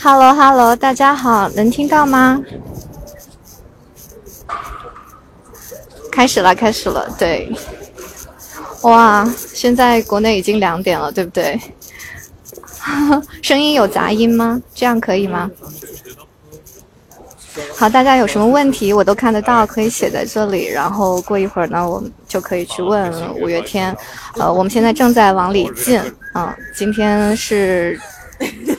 Hello Hello，大家好，能听到吗？开始了，开始了，对。哇，现在国内已经两点了，对不对？声音有杂音吗？这样可以吗？好，大家有什么问题我都看得到，可以写在这里。然后过一会儿呢，我们就可以去问五月天。呃，我们现在正在往里进。啊，今天是。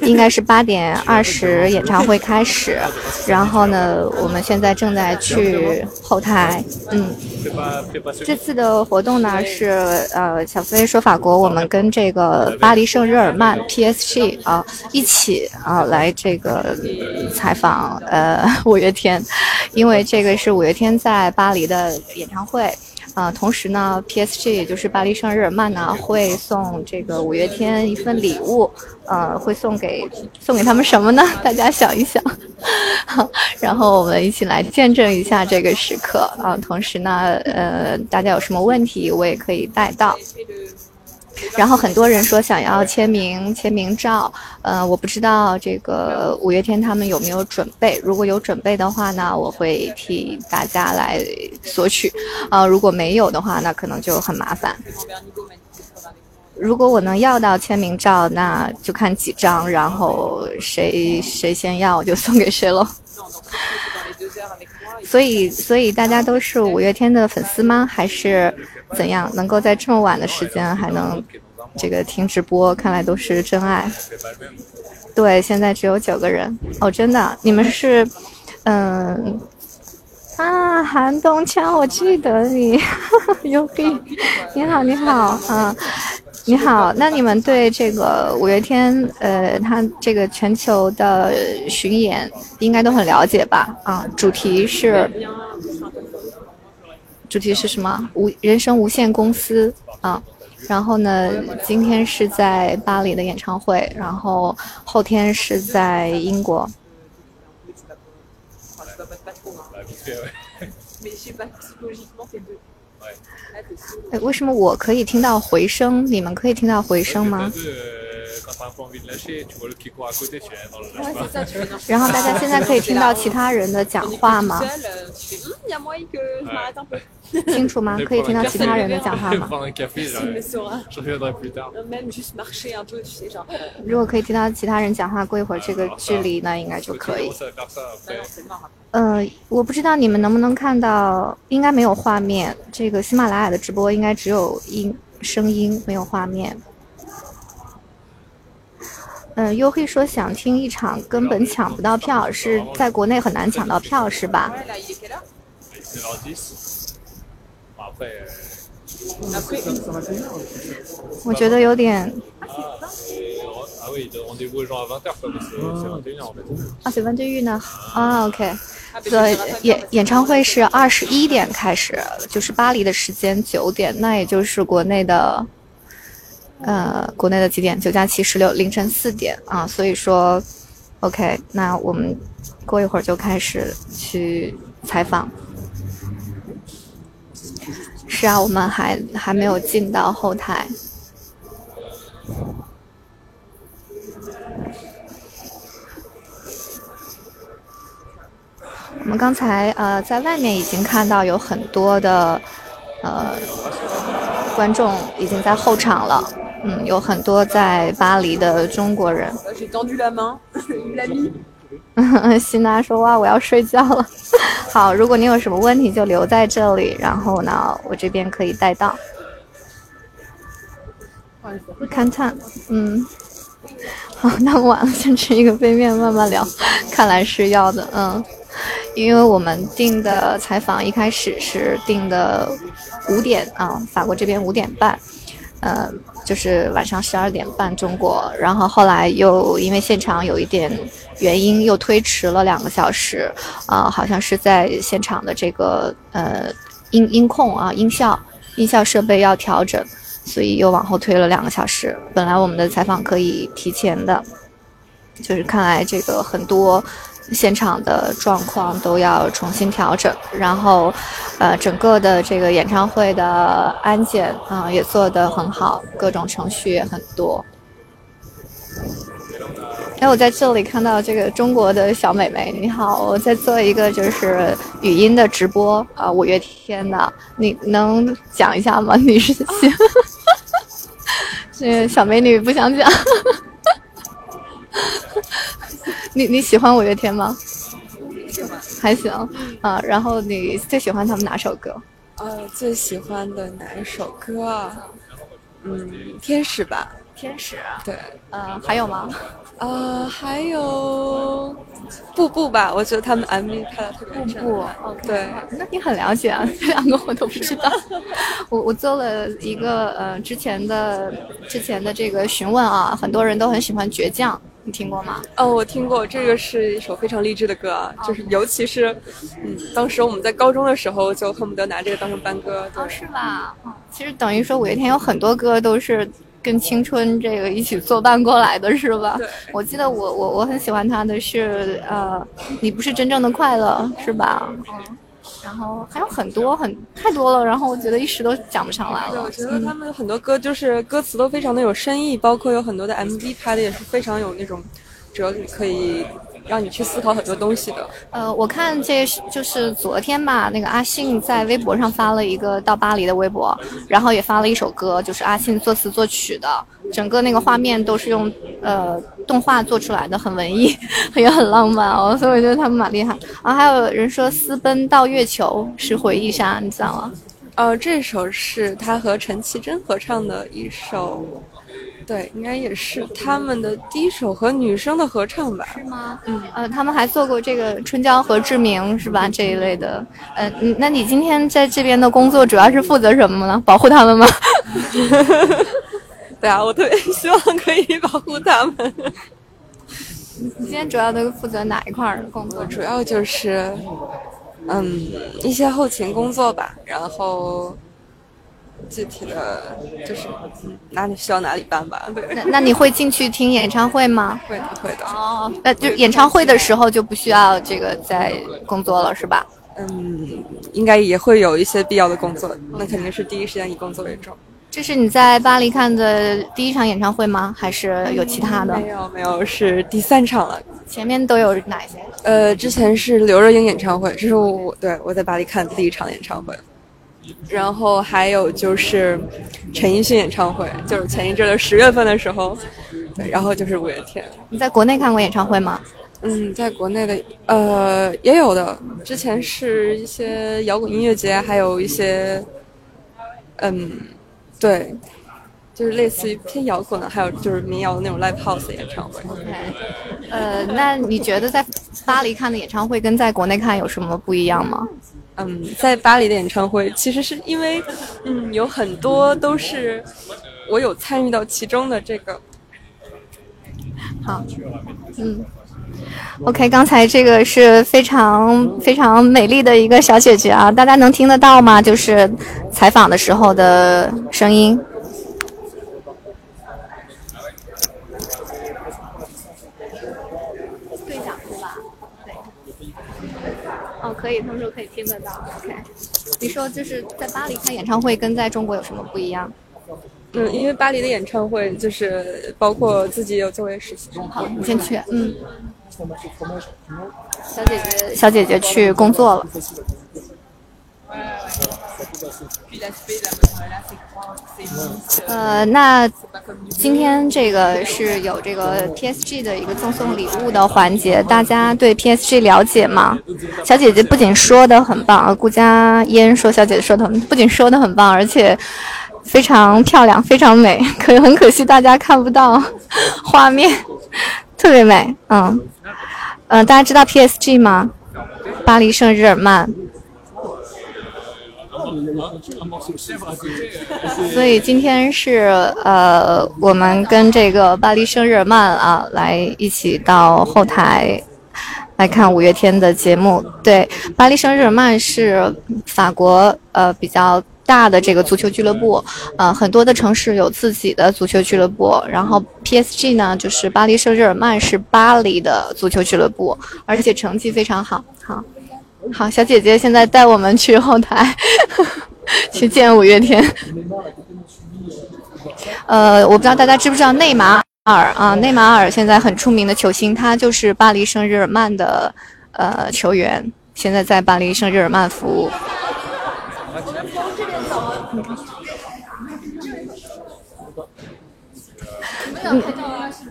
应该是八点二十演唱会开始，然后呢，我们现在正在去后台。嗯，这次的活动呢是呃，小飞说法国，我们跟这个巴黎圣日耳曼 PSG 啊一起啊来这个采访呃五月天，因为这个是五月天在巴黎的演唱会。啊，同时呢，PSG 也就是巴黎圣日耳曼呢，会送这个五月天一份礼物，呃，会送给送给他们什么呢？大家想一想，然后我们一起来见证一下这个时刻啊。同时呢，呃，大家有什么问题，我也可以带到。然后很多人说想要签名签名照，呃，我不知道这个五月天他们有没有准备。如果有准备的话呢，我会替大家来索取。呃，如果没有的话，那可能就很麻烦。如果我能要到签名照，那就看几张，然后谁谁先要，我就送给谁喽。所以，所以大家都是五月天的粉丝吗？还是怎样？能够在这么晚的时间还能这个听直播，看来都是真爱。对，现在只有九个人哦，真的，你们是，嗯，啊，韩东枪，我记得你，有病，你好，你好，啊。你好，那你们对这个五月天，呃，他这个全球的巡演应该都很了解吧？啊，主题是，主题是什么？无人生无限公司啊。然后呢，今天是在巴黎的演唱会，然后后天是在英国。哎，为什么我可以听到回声？你们可以听到回声吗？然后大家现在可以听到其他人的讲话吗？清楚吗？可以听到其他人的讲话吗？如果可以听到其他人讲话，过一会儿这个距离呢，应该就可以。呃，我不知道你们能不能看到，应该没有画面。这个喜马拉雅的直播应该只有音声音，没有画面。嗯，优黑说想听一场根本抢不到票，是在国内很难抢到票是吧？我觉得有点。啊，水分对玉呢？啊，OK。对，演演唱会是二十一点开始，就是巴黎的时间九点，那也就是国内的，呃，国内的几点？九加七十六，凌晨四点啊。所以说，OK，那我们过一会儿就开始去采访。是啊，我们还还没有进到后台。我们刚才呃在外面已经看到有很多的呃观众已经在候场了，嗯，有很多在巴黎的中国人。希娜说：“哇，我要睡觉了。”好，如果你有什么问题就留在这里，然后呢，我这边可以带到。看看，嗯，好，那么晚了，先吃一个杯面，慢慢聊。看来是要的，嗯。因为我们定的采访一开始是定的五点啊，法国这边五点半，呃，就是晚上十二点半中国，然后后来又因为现场有一点原因又推迟了两个小时，啊，好像是在现场的这个呃音音控啊音效音效设备要调整，所以又往后推了两个小时。本来我们的采访可以提前的，就是看来这个很多。现场的状况都要重新调整，然后，呃，整个的这个演唱会的安检啊也做得很好，各种程序也很多。哎，我在这里看到这个中国的小美眉，你好，我在做一个就是语音的直播啊，五月天的，你能讲一下吗？你是喜，这小美女不想讲，你你喜欢五月天吗？喜欢，还行啊。然后你最喜欢他们哪首歌？呃，最喜欢的哪一首歌啊？嗯，天使吧。天使。对。呃，还有吗？呃，还有步步吧，我觉得他们 MV 拍的特别震步，OK，对，那你很了解啊，这 两个我都不知道。我我做了一个呃之前的之前的这个询问啊，很多人都很喜欢倔强，你听过吗？哦，我听过，这个是一首非常励志的歌啊，就是尤其是嗯，当时我们在高中的时候就恨不得拿这个当成班歌，哦，是吧？其实等于说五月天有很多歌都是。跟青春这个一起作伴过来的是吧？我记得我我我很喜欢他的是呃，你不是真正的快乐是吧？嗯，然后还有很多很太多了，然后我觉得一时都讲不上来了。我觉得他们很多歌就是歌词都非常的有深意，包括有很多的 MV 拍的也是非常有那种哲理，可以。让你去思考很多东西的。呃，我看这是就是昨天吧，那个阿信在微博上发了一个到巴黎的微博，然后也发了一首歌，就是阿信作词作曲的，整个那个画面都是用呃动画做出来的，很文艺，也 很浪漫哦，所以我觉得他们蛮厉害。啊，还有人说私奔到月球是回忆杀，你知道吗？呃，这首是他和陈绮贞合唱的一首。对，应该也是他们的第一首和女生的合唱吧？是吗？嗯，呃，他们还做过这个春娇和志明，是吧？这一类的。呃，那你今天在这边的工作主要是负责什么呢？保护他们吗？对啊，我特别希望可以保护他们。你今天主要都负责哪一块儿工作？主要就是，嗯，一些后勤工作吧，然后。具体的就是哪里需要哪里办吧。那那你会进去听演唱会吗？会的，会的。哦，那就演唱会的时候就不需要这个在工作了，是吧？嗯，应该也会有一些必要的工作，那肯定是第一时间以工作为重。这是你在巴黎看的第一场演唱会吗？还是有其他的？没有，没有，是第三场了。前面都有哪些？呃，之前是刘若英演唱会，这是我对我在巴黎看的第一场演唱会。然后还有就是陈奕迅演唱会，就是前一阵的十月份的时候，对，然后就是五月天。你在国内看过演唱会吗？嗯，在国内的呃也有的，之前是一些摇滚音乐节，还有一些，嗯，对，就是类似于偏摇滚的，还有就是民谣的那种 live house 演唱会。OK，呃，那你觉得在巴黎看的演唱会跟在国内看有什么不一样吗？嗯，在巴黎的演唱会，其实是因为，嗯，有很多都是我有参与到其中的这个。好，嗯，OK，刚才这个是非常非常美丽的一个小姐姐啊，大家能听得到吗？就是采访的时候的声音。可以，他们说可以听得到。OK，你说就是在巴黎看演唱会跟在中国有什么不一样？嗯，因为巴黎的演唱会就是包括自己有作为实习生。好，你先去。嗯。小姐姐，小姐姐去工作了。呃，那今天这个是有这个 PSG 的一个赠送礼物的环节，大家对 PSG 了解吗？小姐姐不仅说的很棒，顾家嫣说小姐姐说的不仅说的很棒，而且非常漂亮，非常美。可很可惜大家看不到画面，特别美。嗯嗯，大家知道 PSG 吗？巴黎圣日耳曼。所以今天是呃，我们跟这个巴黎圣日耳曼啊，来一起到后台来看五月天的节目。对，巴黎圣日耳曼是法国呃比较大的这个足球俱乐部，呃，很多的城市有自己的足球俱乐部。然后 PSG 呢，就是巴黎圣日耳曼是巴黎的足球俱乐部，而且成绩非常好。好，好，小姐姐现在带我们去后台去见五月天。呃，我不知道大家知不知道内马尔啊？内马尔现在很出名的球星，他就是巴黎圣日耳曼的呃球员，现在在巴黎圣日耳曼服务。嗯，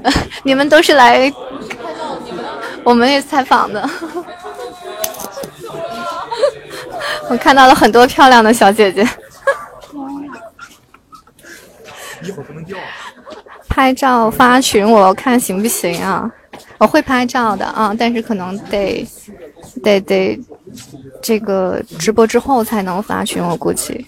你们都是来，我们也采访的。我看到了很多漂亮的小姐姐。一会儿不能掉。拍照发群，我看行不行啊？我会拍照的啊，但是可能得得得这个直播之后才能发群，我估计。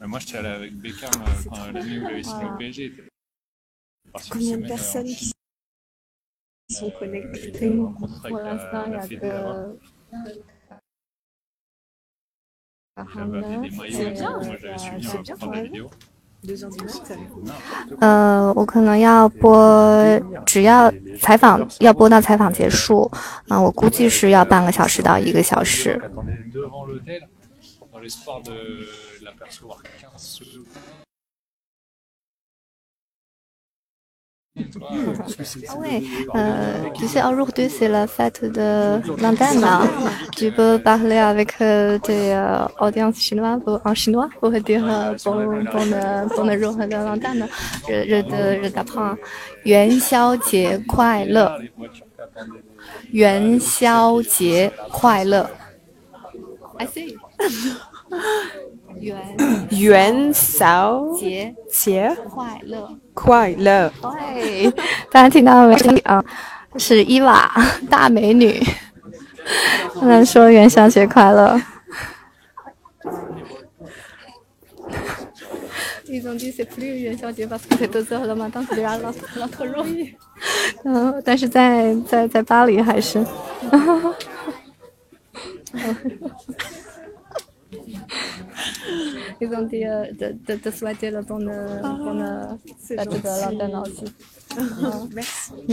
Moi, j'étais allé avec Beckham quand l'année où il avait signé au PSG. il était parti une Combien de semaine, personnes euh, qui sont connectées contrat Pour avec la- l'instant, il la n'y a fille que. là-bas. J'avais amené des maillots et tout, moi j'avais suivi C'est en bien, prendre des vidéos. 呃，我可能要播，只要采访要播到采访结束，啊、我估计是要半个小时到一个小时。喂，euh, tu sais, aujourd'hui c'est la fête de l'antenne. Tu peux parler avec euh, des euh, audiences chinoises pour- en chinois pour dire euh, bon, bonne, bonne jour de l'antenne. Je, je, te- je t'apprends. 元宵节快乐，Les voitures qui attendaient les- 元宵节快乐。I see. 元元宵节节快乐。快乐。对，大家听到了没？啊、是伊娃 大美女，她在说元宵节快乐。一元宵节把了？当时老老特容易。嗯，但是在在在巴黎还是。Ils ont dit euh, de, de, de souhaiter le bonne, bonne fête de l'antenne aussi.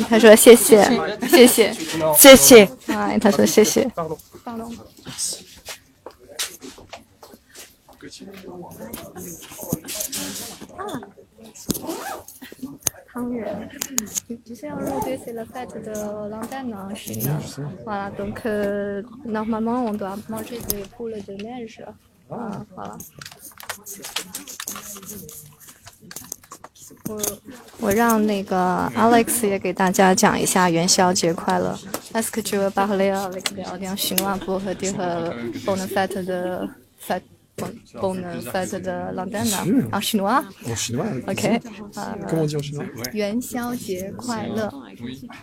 他说谢谢，谢谢，谢谢。哎，他说谢谢。汤圆。Tu sais, aujourd'hui, c'est la fête de l'antenne en Chine. Voilà, donc euh, normalement, on doit manger des boules de neige. Ah, voilà. 我我让那个 Alex 也给大家讲一下元宵节快乐。Est-ce que tu veux parler avec les audiences chinois pour dire euh, bonne fête de fête bonne, bonne fête de chinois? En chinois OK. Euh, Comment en chinois 元宵节快乐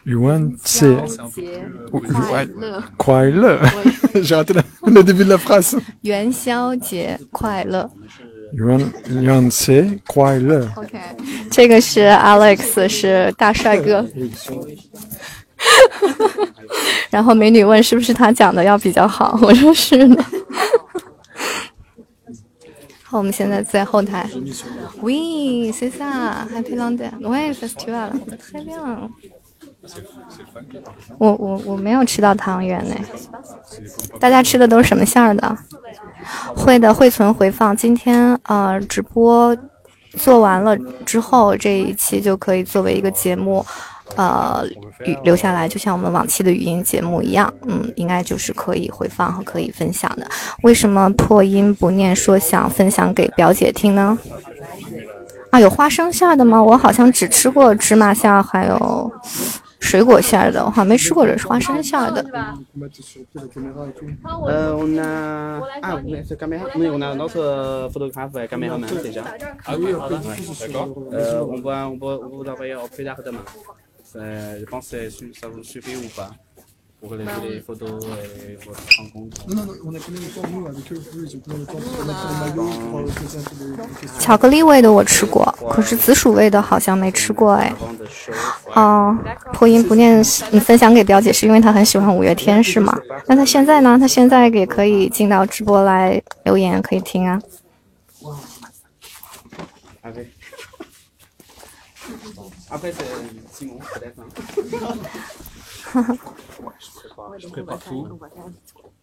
，Yuan 宵节快乐快乐，quoi le J'ai raté la- le début de la phrase. 元宵节快乐。Yuan Yuan c'est quoi le OK，这个是 Alex，是大帅哥。然后美女问是不是他讲的要比较好，我说是的。好，我们现在在后台。C'est ça, Happy London. Ouais, festival. Très bien. 我我我没有吃到汤圆呢，大家吃的都是什么馅儿的？会的，会存回放。今天呃直播做完了之后，这一期就可以作为一个节目，呃，留下来就像我们往期的语音节目一样，嗯，应该就是可以回放和可以分享的。为什么破音不念说想分享给表姐听呢？啊，有花生馅儿的吗？我好像只吃过芝麻馅儿，还有水果馅儿的。我好像没吃过，这是花生馅儿的。呃。Euh, je pense que ça vous suffit ou pas. 我会来这里 photo 诶，我航空。Non, non, non, on a combien de temps, nous, avec eux Eux, ils ont combien de temps pour mettre les maillots, pour poser un peu des des questions 巧克力味的我吃过，可是紫薯味的好像没吃过哎。哦，破音不念，你分享给表姐是因为她很喜欢五月天是吗？那她现在呢？她现在也可以进到直播来留言，可以听啊。Avec. Après, c'est Simon, peut-être. hein. Je prépare tout.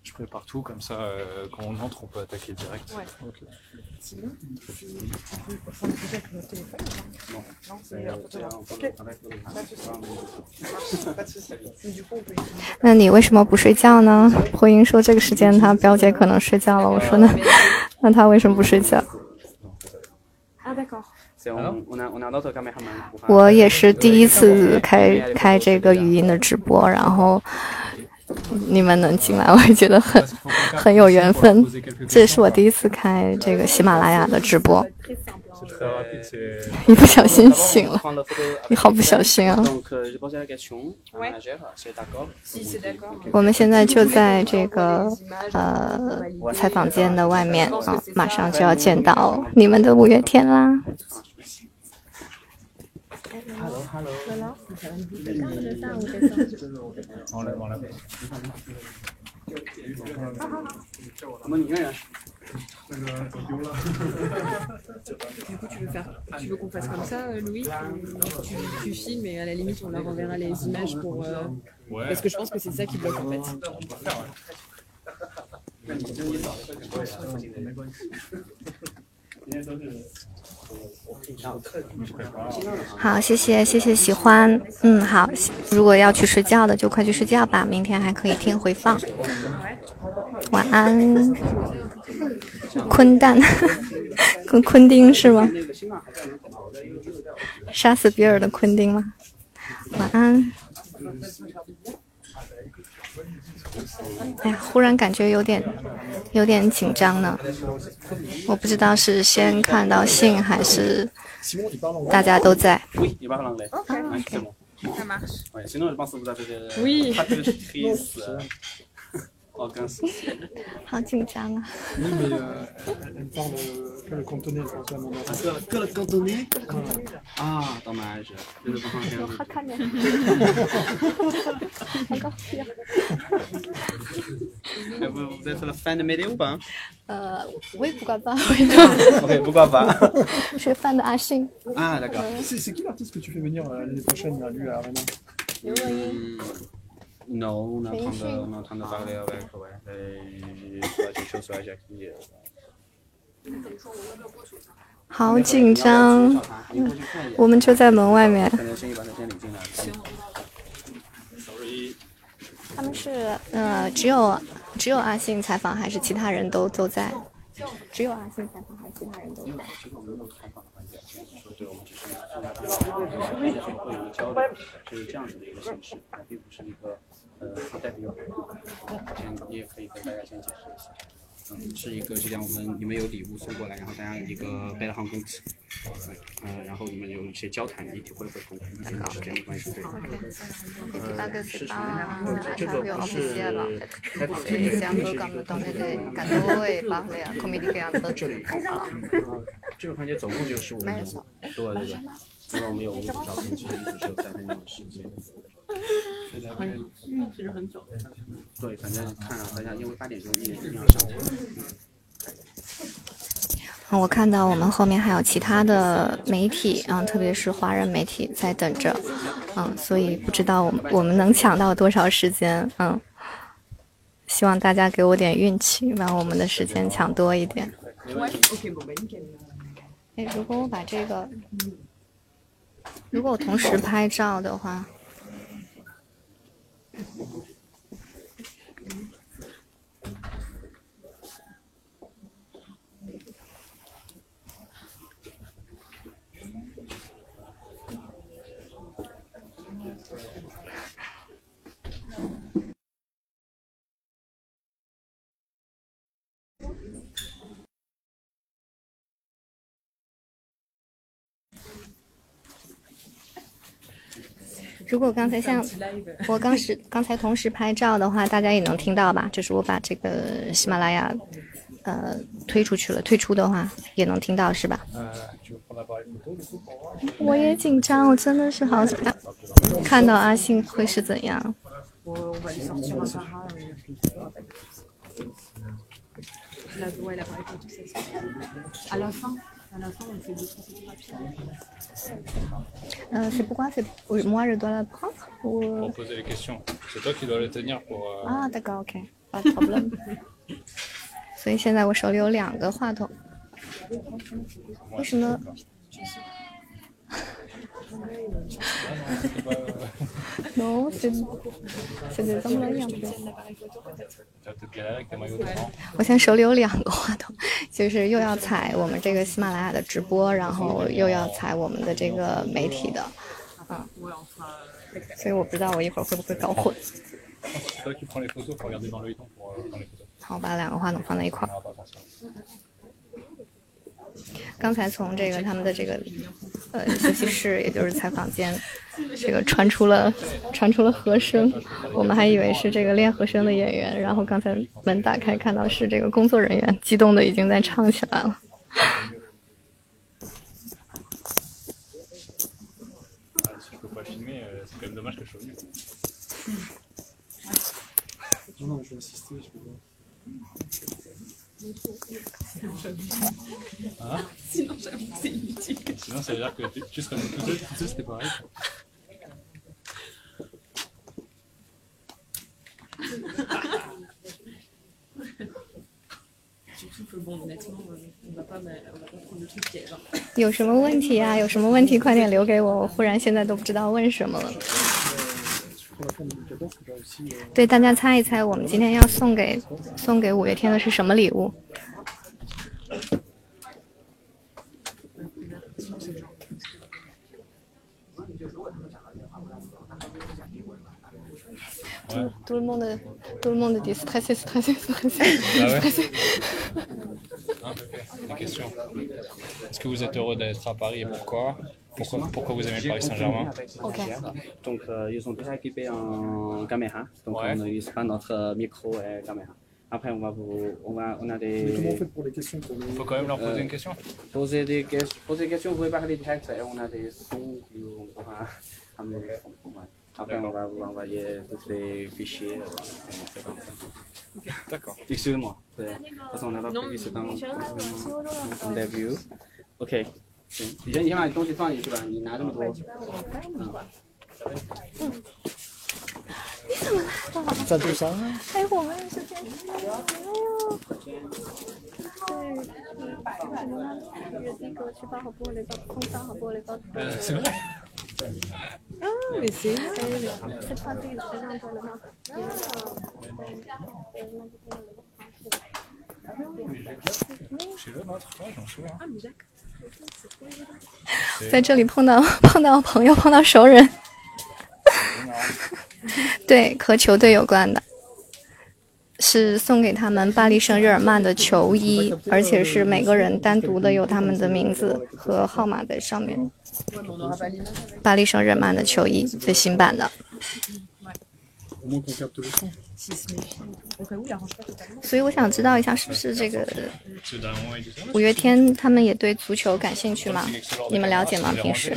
Je prépare tout, comme ça, euh, quand on entre, on peut attaquer direct. Ok. Euh, tiens, on peut- avec- 那你为什么不睡觉呢？破音说这个时间她表姐可能睡觉了。我说那那她为什么不睡觉？ c'est- on, 我也是第一次开开这个语音的直播，然后你们能进来，我也觉得很 很有缘分。这是我第一次开这个喜马拉雅的直播，一不小心醒了，你好不小心啊！我们现在就在这个呃采访间的外面啊，马上就要见到你们的五月天啦。Hello, hello. enlève, enlève. 我们一个人。 Du coup, tu veux faire, tu veux qu'on fasse comme ça, euh, Louis tu, tu filmes et à la limite on leur enverra les images pour. euh, Ouais. Parce que je pense que c'est ça qui bloque en fait. Je me prépare. 好，谢谢谢谢喜欢，嗯好，如果要去睡觉的就快去睡觉吧，明天还可以听回放。晚安，坤蛋，昆昆丁是吗？杀死比尔的昆丁吗？晚安。哎呀，忽然感觉有点有点紧张呢。我不知道是先看到信还是大家都在。Il Aucun souci. 好紧张啊！ Oui, mais euh, elle parle euh, que le cantonais, elle parle pas mandarin. Que, que le cantonais Ah, dommage. Je ne comprends rien. 看见。 Mais Vous, vous êtes le fan de météo ou pas hein 呃，我也不管吧，我也不 Ok, pourquoi pas 是饭的阿信。 Ah, d'accord. C'est c'est qui l'artiste que tu fais venir euh, l'année prochaine, là, lui, à Arena Hmm, Non, on est, en train de, on est en train de parler avec, ouais. Et soit quelque chose, soit Jackie. euh. 好紧张，我们就在门外面。他们是呃，只有只有阿信采访，还是其他人都都在？只有阿信采访，还是其他人都在？会有一个交流，是这样子的一个形式，并不是一个呃不代表先你也可以跟大家先解释一下。嗯，是一个就像我们你们有礼物送过来，然后大家一个背了航空器，嗯、然后你们有一些交谈，一体会会沟通，是这样的关系。对。呃，市场这个不是开放的，对对，这个这里啊，这个环节总共就十五分钟，对对对，因为我们有五组照片，其实一组是有三分钟的时间。其实很久。对，反正看啊，大家因为八点钟一定要我看到我们后面还有其他的媒体，嗯，特别是华人媒体在等着，嗯，所以不知道我们我们能抢到多少时间，嗯，希望大家给我点运气，把我们的时间抢多一点。哎，如果我把这个，如果我同时拍照的话，Thank you. 如果刚才像我刚时刚才同时拍照的话，大家也能听到吧？就是我把这个喜马拉雅呃推出去了，退出的话也能听到是吧？Euh, 我也紧张，我真的是好想看到阿信会是怎样。À la fin, à la fin, on fait deux trois photographies. 呃，是不光是我 moi je dois la prendre ou Pour poser les questions. C'est toi qui dois les tenir pour. euh, 啊，大哥，OK，pas de problème。所以现在我手里有两个话筒， moi, 为什么？ no，我现在手里有两个话筒，就是又要采我们这个喜马拉雅的直播，然后又要采我们的这个媒体的嗯。所以我不知道我一会儿会不会搞混，好，把两个话筒放在一块。刚才从这个他们的这个呃休息室，也就是采访间，这个传出了传出了和声，我们还以为是这个练和声的演员，然后刚才门打开，看到是这个工作人员，激动的已经在唱起来了。Sinon ça veut dire que tu, tu serais tout seul, tout seul, c'était pareil. 有什么问题啊？有什么问题快点留给我，我忽然现在都不知道问什么了。对，大家猜一猜，我们今天要送给送给五月天的是什么礼物？Ouais. Tout le monde, tout le monde dit stressé, stressé, stressé. Ah ouais Hein, Des questions. Est-ce que vous êtes heureux d'être à Paris et pourquoi? Pourquoi, pourquoi vous aimez Paris Saint-Germain? Ok. Donc, euh, ils sont déjà équipés en caméra. Donc, Ouais. on n'utilise pas notre micro et caméra. Après, on va vous, on va, on a Mais comment on des fait pour les questions pour Il faut le... quand même leur poser Euh, une question. poser des questions, poser des questions. Vous pouvez parler direct et on a des sons qui on pourra amener. Ouais. Après, on va vous envoyer tous les fichiers. euh, comment c'est comme ça. D'accord. Excusez-moi. De toute façon, on n'a pas prévu, c'est un un début. OK。行，你先你先把你东西放进去吧，你拿这么多。嗯。 你怎么来了？在路上。哎，我们是天气哎呦。对，嗯，行。啊，行。在这里碰到碰到朋友，碰到熟人。对，和球队有关的，是送给他们巴黎圣日耳曼的球衣，而且是每个人单独的有他们的名字和号码在上面。巴黎圣日耳曼的球衣，最新版的。所以我想知道一下是不是这个五月天他们也对足球感兴趣吗？你们了解吗？平时？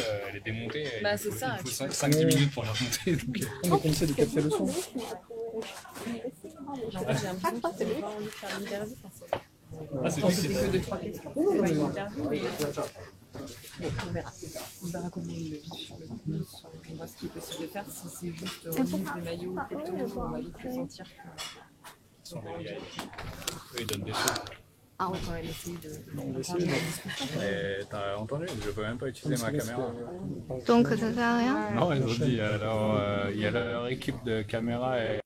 On verra. On verra comment ils le vivent. On voit ce qui est possible de faire. Si c'est juste remise des maillots ou photos, on va vite sentir que Ils sont des vieilles. Eux, ils donnent des sous. ah, on va quand même essayer de. On va essayer, mais- T'as entendu Je peux même pas utiliser ma caméra. Donc ça sert à rien Non, ils ont dit, alors, euh, il y a leur équipe de caméra et,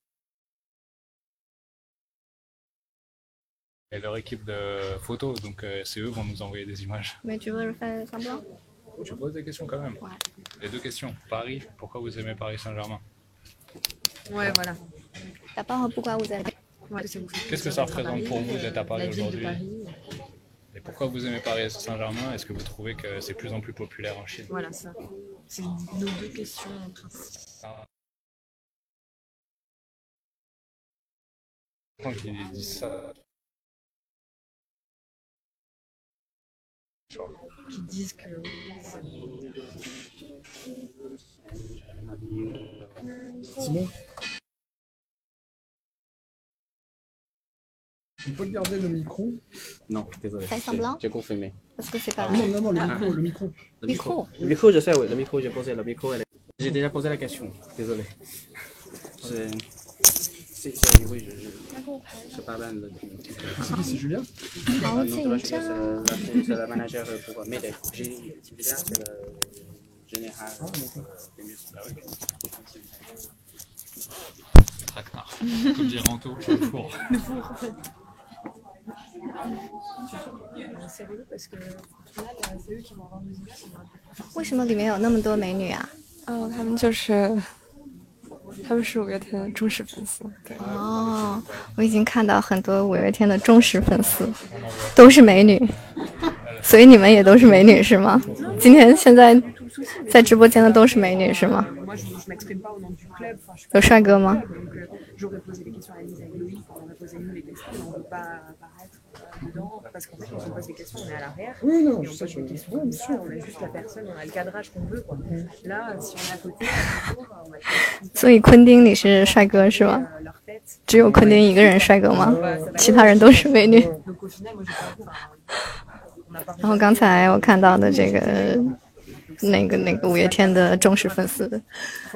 et leur équipe de photos, donc euh, c'est eux qui vont nous envoyer des images. Mais tu veux faire semblant Je pose des questions quand même. Ouais. Les deux questions. Paris, pourquoi vous aimez Paris Saint-Germain? Ouais, voilà. D'abord, pourquoi vous Ouais, fait Qu'est-ce que ça représente pour vous d'être à Paris aujourd'hui? Et pourquoi vous aimez Paris Saint-Germain? Est-ce que vous trouvez que c'est de plus en plus populaire en Chine? Voilà, ça. C'est nos deux questions principales. Quand il dit ça, Qui disent que Simon On peut garder le micro Non, désolé. Fais semblant J'ai confirmé. Parce que c'est pas Non, non, non, le micro, le micro. Le Micro. Le micro, je sais, oui. Le micro, j'ai posé. Le micro, elle est- j'ai déjà posé la question. Désolé. C'est. 好紧张。为什么里面有那么多美女啊？哦，他们就是。他们是五月天的忠实粉丝。对，哦，我已经看到很多五月天的忠实粉丝，都是美女，所以你们也都是美女是吗？今天现在在直播间的都是美女是吗有帅哥吗？所以昆丁你是帅哥是吗只有昆丁一个人帅哥吗？其他人都是美女。然后刚才我看到的这个那个那个五月天的忠实粉丝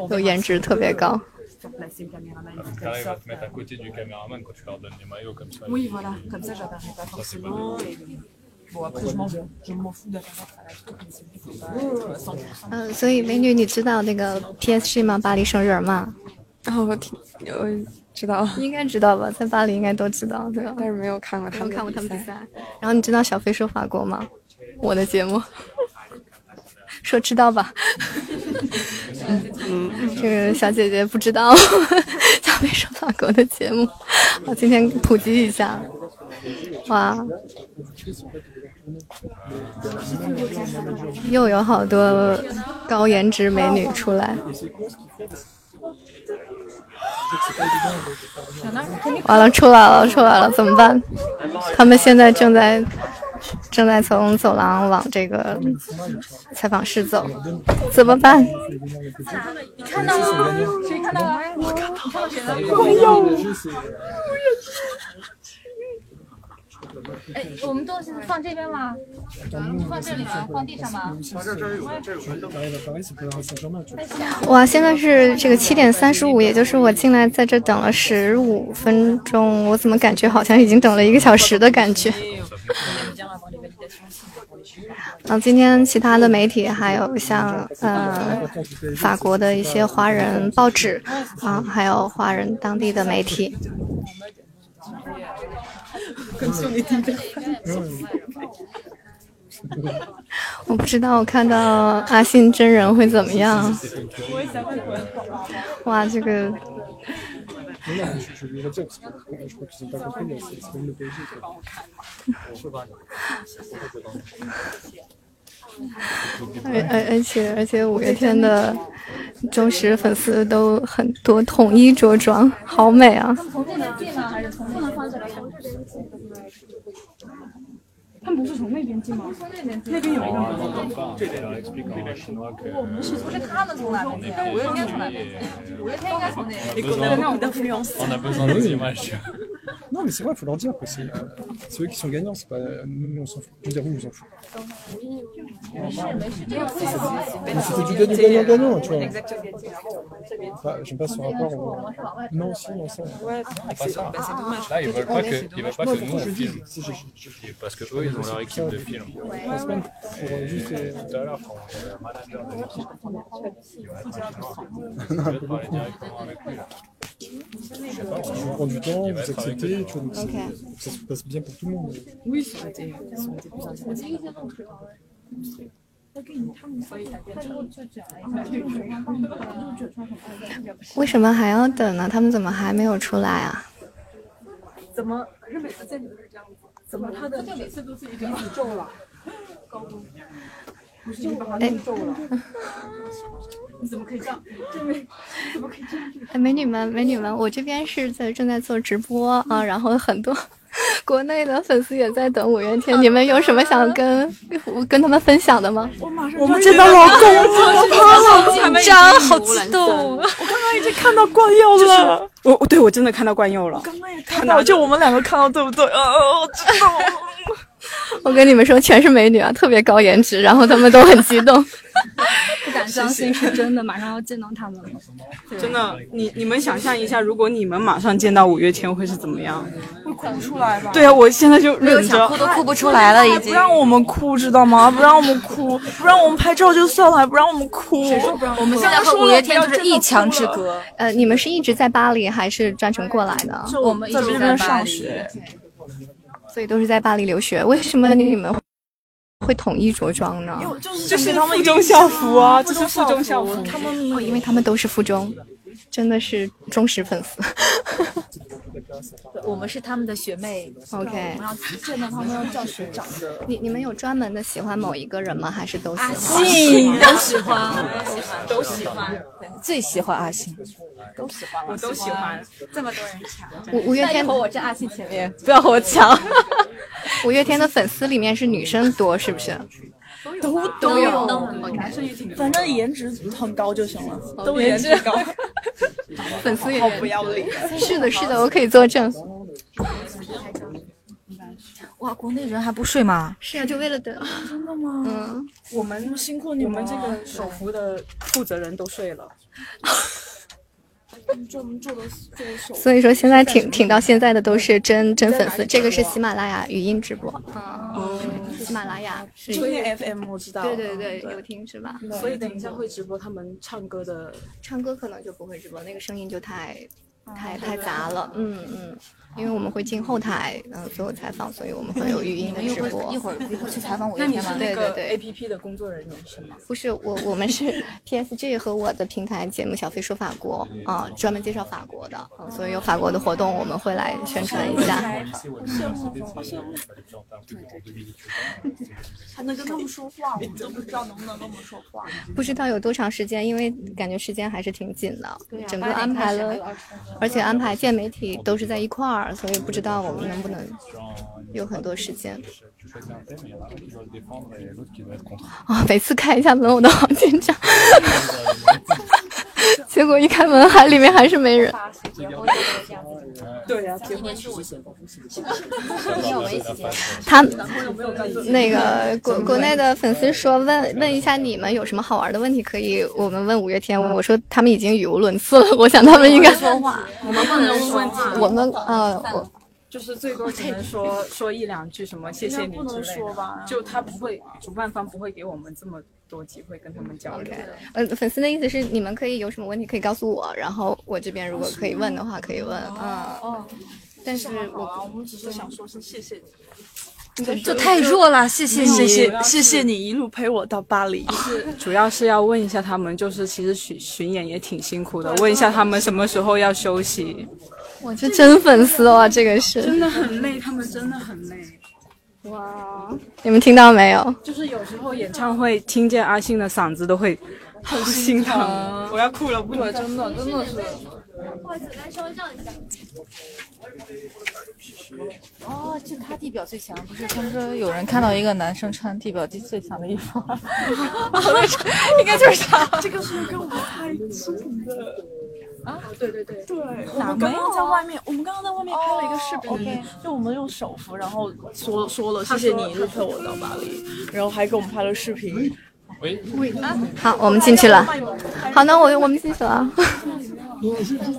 都颜值特别高。Pour placer le caméraman. il faut Tu arrives à sorte, mettre à euh, côté du caméraman quand tu leur donnes les maillots comme ça. Oui, voilà, comme ça, j'apparaîs pas forcément. Et... Bon, après, je m'en fous, je m'en fous d'apparaître à la truc, mais c'est juste faut pas être, euh, 100%. 嗯，所以美女，你知道那个 PSG 吗？巴黎圣日耳曼，然后我听，我知道，应该知道吧？在巴黎应该都知道，对吧？但是没有看过他们没有看过他们比。赛。然后你知道小飞说法国吗？我的节目，说知道吧？嗯，这个小姐姐不知道 小飞说法国的节目，我今天普及一下。哇，又有好多高颜值美女出来。完了，出来了，出来了，怎么办？他们现在正在正在从走廊往这个采访室走，怎么办？哎，我们东西放这边吗？放这里吗？放地上吗.哇，现在是这个七点三十五，也就是我进来在这等了十五分钟，我怎么感觉好像已经等了一个小时的感觉？嗯今天其他的媒体还有像嗯法国的一些华人报纸啊还有华人当地的媒体。我不知道我看到阿信真人会怎么样。哇这个而而而且而且五月天的忠实粉丝都很多，统一着装，好美啊。他们不是从那边进吗？那边有一个。这边有一个。我们是从那边，他们从那边，五月天从那边，五月天应该从那边。那我们的芙蓉。Non, mais c'est vrai, il faut leur dire que c'est euh, eux qui sont gagnants, c'est pas nous, on s'en fout. Je veux dire, oui, on s'en fout. Mais c'était du gagnant, gagnant, gagnant, tu vois. Exactement. Bah, J'aime pas ce rapport. au- Non, si, non, ça. Ouais, c'est bah, c'est dommage. Là, ils veulent pas que, ils veulent pas que nous on filme. Parce que eux, ils ont leur équipe de film. la semaine pour euh, juste. euh, Tout à l'heure, quand le manager de l'équipe, il va être chinois. Je vais parler directement avec lui. Là. Je prends du temps, vous acceptez, tu vois, donc c'est- Ok. ça se passe bien pour tout le monde. Oui, ça aurait été, ça aurait été plus intéressant. 为什么还要等呢？他们怎么还没有出来啊？怎么？日每次见你都是这样子？怎么他的每次都是一个宇宙了？不是你把他弄皱了。你怎么可以这样？这没怎么可以这样？哎，美女们，美女们，我这边是在正在做直播啊，然后很多国内的粉丝也在等五月天，你们有什么想跟跟他们分享的吗？我们见到老公了，好紧张，好激动。我刚刚已经看到冠佑了，我我对我真的看到冠佑了，刚刚也看到，就我们两个看到，对不对？啊，我知道。我跟你们说，全是美女啊，特别高颜值，然后他们都很激动。不敢相信是真的，马上要见到他们了。真的，你你们想象一下，如果你们马上见到五月天，会是怎么样？会哭出来吧？对啊，我现在就忍着，哭都哭不出来了，已经不让我们哭，知道吗？不让我们哭，不让我们拍照就算了，还不让我们哭。我们现在和五月天就是一墙之隔。呃，你们是一直在巴黎，还是专程过来的？我们一直在上学。所以都是在巴黎留学，为什么你们会统一着装呢？就是附中校服啊，就是附中校服。他们因为他们都是附中，真的是忠实粉丝。我们是他们的学妹，OK。要见到他们要叫学长。你你们有专门的喜欢某一个人吗？还是都喜欢？都喜欢，都喜欢，最喜欢阿信，都喜欢，我都喜欢。这么多人抢，五五月天和我站阿信前面，不要和我抢。五月天的粉丝里面是女生多，是不是？都都有，男生也挺，反正颜值很高就行了，都颜值高，粉丝也好不要脸。是的，是的，我可以作证。哇，国内人还不睡吗？是啊，就为了等。真的吗？嗯，我们辛苦你们这个手扶的负责人都睡了。所以说现在挺挺到现在的都是真真粉丝，这个是喜马拉雅语音直播。嗯，喜马拉雅是。音乐 FM 我知道。对对对，有听是吧？所以等一下会直播他们唱歌的。唱歌可能就不会直播，那个声音就太太太杂了。嗯嗯。因为我们会进后台，嗯，所有采访，所以我们会有语音的直播。一会儿一会儿去采访我一天吗？对对对，A P P 的工作人员是吗？不是，我我们是 P S G 和我的平台节目《小飞说法国》啊，专门介绍法国的，嗯，所以有法国的活动，我们会来宣传一下。羡慕羡慕还能跟他们说话，我们都不知道能不能跟我们说话。不知道有多长时间，因为感觉时间还是挺紧的，对整个安排了，而且安排见媒体都是在一块儿。所以不知道我们能不能有很多时间。啊，每次开一下门我都好紧张，结果一开门还里面还是没人。对呀，结婚他那个国国内的粉丝说问问一下你们有什么好玩的问题可以我们问五月天，我说他们已经语无伦次了，我想他们应该 说话，我们不能问问题，我们呃我。就是最多只能说说一两句什么谢谢你之类的，就他不会，主办方不会给我们这么多机会跟他们交流。呃，粉丝的意思是你们可以有什么问题可以告诉我，然后我这边如果可以问的话可以问。嗯哦。但是我我们只是想说声谢谢你，这太弱了，谢谢谢谢谢谢你一路陪我到巴黎。主要是要问一下他们，就是其实巡巡演也挺辛苦的，问一下他们什么时候要休息。我这真粉丝哇，这个是真的很累，他们真的很累。哇，你们听到没有？就是有时候演唱会听见阿信的嗓子都会好心疼，我要哭了，不对，真的真的是。不好意思，来稍微让一下。哦，这他地表最强，不是？他们说有人看到一个男生穿地表最最强的衣服，应该就是他。这个是跟我拍视频的。啊，对对对。对，我们刚刚在外面，我们刚刚在外面拍了一个视频，就我们用手扶，然后说说了谢谢你一路陪我到巴黎，然后还给我们拍了视频。喂。喂，好，我们进去了。好，那我我们进去了。Non, juste, juste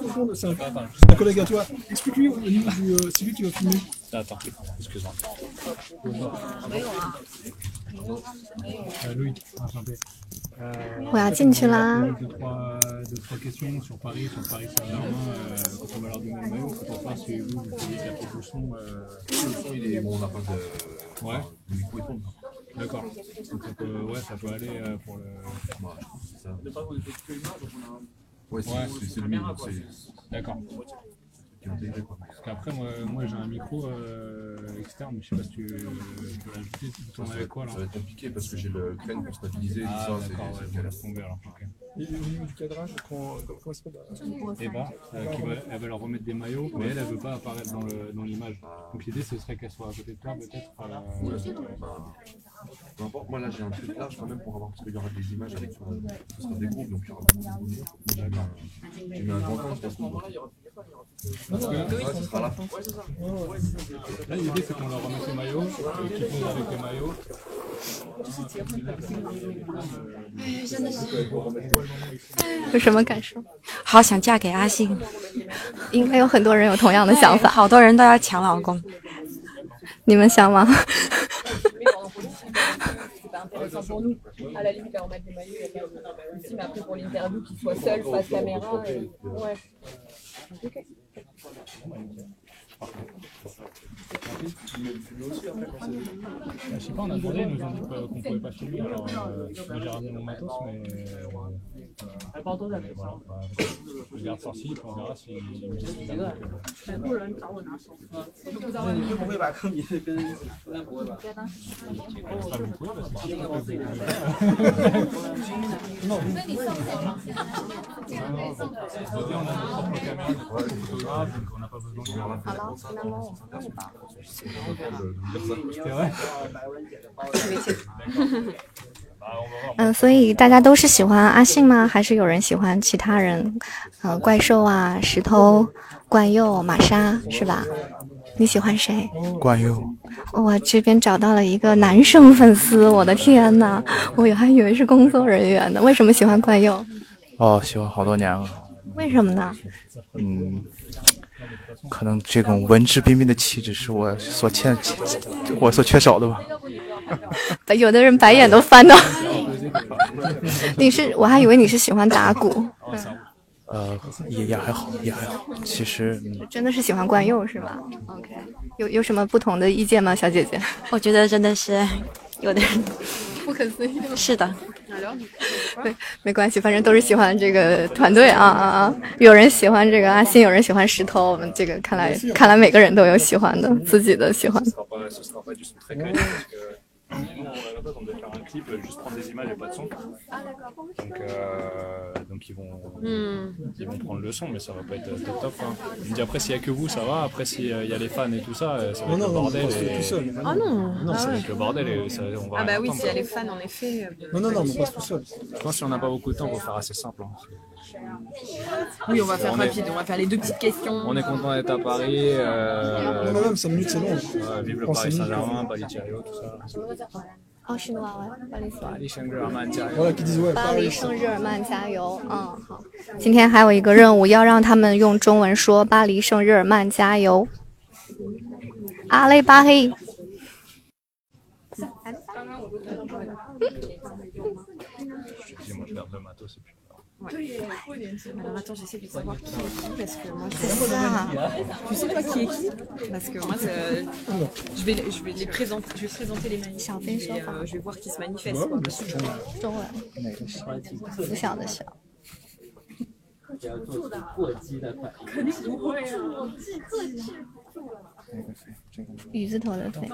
au fond, c'est un, un collègue à toi. Explique-lui au niveau du. Euh, c'est lui qui va filmer. Attends, excuse-moi. Euh, Louis, enchanté. 我要进去啦。Deux, trois, deux, trois questions sur Paris, sur Paris Saint-Germain. Euh, quand on va leur donner le maillot, faut qu'on fasse si vous, vous pouvez taper le son. Euh... Le son, il est bon, on n'a pas de. Ouais. Le micro, il tourne. D'accord. Donc ça peut, ouais, ça peut aller euh, pour le. Ouais, c'est ça. Ouais, Ouais. c'est c'est le micro. c'est- D'accord. Qui ont. Parce qu'après, moi, moi j'ai un micro euh, externe, mais je sais pas si tu, tu peux l'ajouter. Tu tournes avec quoi là? ça va être compliqué parce que j'ai le crâne pour stabiliser Ah, d'accord, ouais, bon, alors. Et au niveau du cadrage, Et bah, euh, qui va, elle va leur remettre des maillots, mais elle, elle veut pas apparaître dans le- dans l'image. Donc l'idée, ce serait qu'elle soit à côté de toi, peut-être. euh, Ouais, bah, peu importe, moi là j'ai un truc large quand même pour avoir, parce qu'il y aura des images avec, euh, ce sera des groupes, donc il y aura beaucoup de monde. Moi, j'ai mis un- grand temps, je pense. donc. Parce que- Ouais, ce sera à la fin. Là, l'idée, c'est qu'on leur remette les maillots, euh, qu'ils posent avec les maillots. 有什么感受？好想嫁给阿信，应该有很多人有同样的想法。好多人都要抢老公。你们想吗？Je sais pas, on a demandé, ils nous ont dit qu'on pouvait pas filmer, alors euh, j'ai ramené mon matos, mais. Euh, je garde on verra si. on a nos propres caméras de photographes. 嗯，所以大家都是喜欢阿信吗？还是有人喜欢其他人？呃，怪兽啊，石头、冠佑、玛莎，是吧？你喜欢谁？冠佑，我这边找到了一个男生粉丝，我的天呐，我还以为是工作人员呢。为什么喜欢冠佑？哦，喜欢好多年了。为什么呢？嗯，可能这种文质彬彬的气质是我所欠，我所缺少的吧。有的人白眼都翻到。你是，我还以为你是喜欢打鼓，呃，也也还好，也还好。其实，嗯，真的是喜欢惯用是吧？OK，有有什么不同的意见吗，小姐姐？我觉得真的是有的人不可思议。是的，对，没关系，反正都是喜欢这个团队啊啊啊！有人喜欢这个阿信，有人喜欢石头。我们这个看来看来每个人都有喜欢的，自己的喜欢。À la base, on devait faire un clip, juste prendre des images et pas de son. Donc, euh, donc ils, vont, Hmm. ils vont prendre le son, mais ça va pas être euh, top top. Hein. Je me dis après, s'il y a que vous, ça va. Après, s'il y a les fans et tout ça, euh, ça va être non, le non, bordel. on passe et... tout seul. Ah non, Non, ah ça va ouais. être le bordel et ça, on va Ah bah oui, s'il y a les fans, en effet. euh, Non, non, non, on passe tout seul. Je pense que si on n'a pas beaucoup de temps, on va faire assez simple. hein. Oui, on va faire On rapide, on va faire les deux petites questions. On est content d'être à Paris. Euh... Non, mais même 5 minutes, c'est long. Ouais, vive le Prends Paris Saint-Germain, 巴黎 Paris Saint-Germain, 加油 Voilà, qui disent ouais, 巴黎 Paris. 圣日耳曼加油！嗯，好。今天还有一个任务，要让他们用中文说“巴黎圣日耳曼加油”。阿雷巴黑。Alors attends, j'essaie de savoir qui est qui parce que moi C'est ça. Tu sais pas qui est qui Parce que moi, ça- je vais, je vais les présenter, je vais présenter les manifestants. et, euh, je vais voir qui se manifeste. quoi, 雨字头的飞，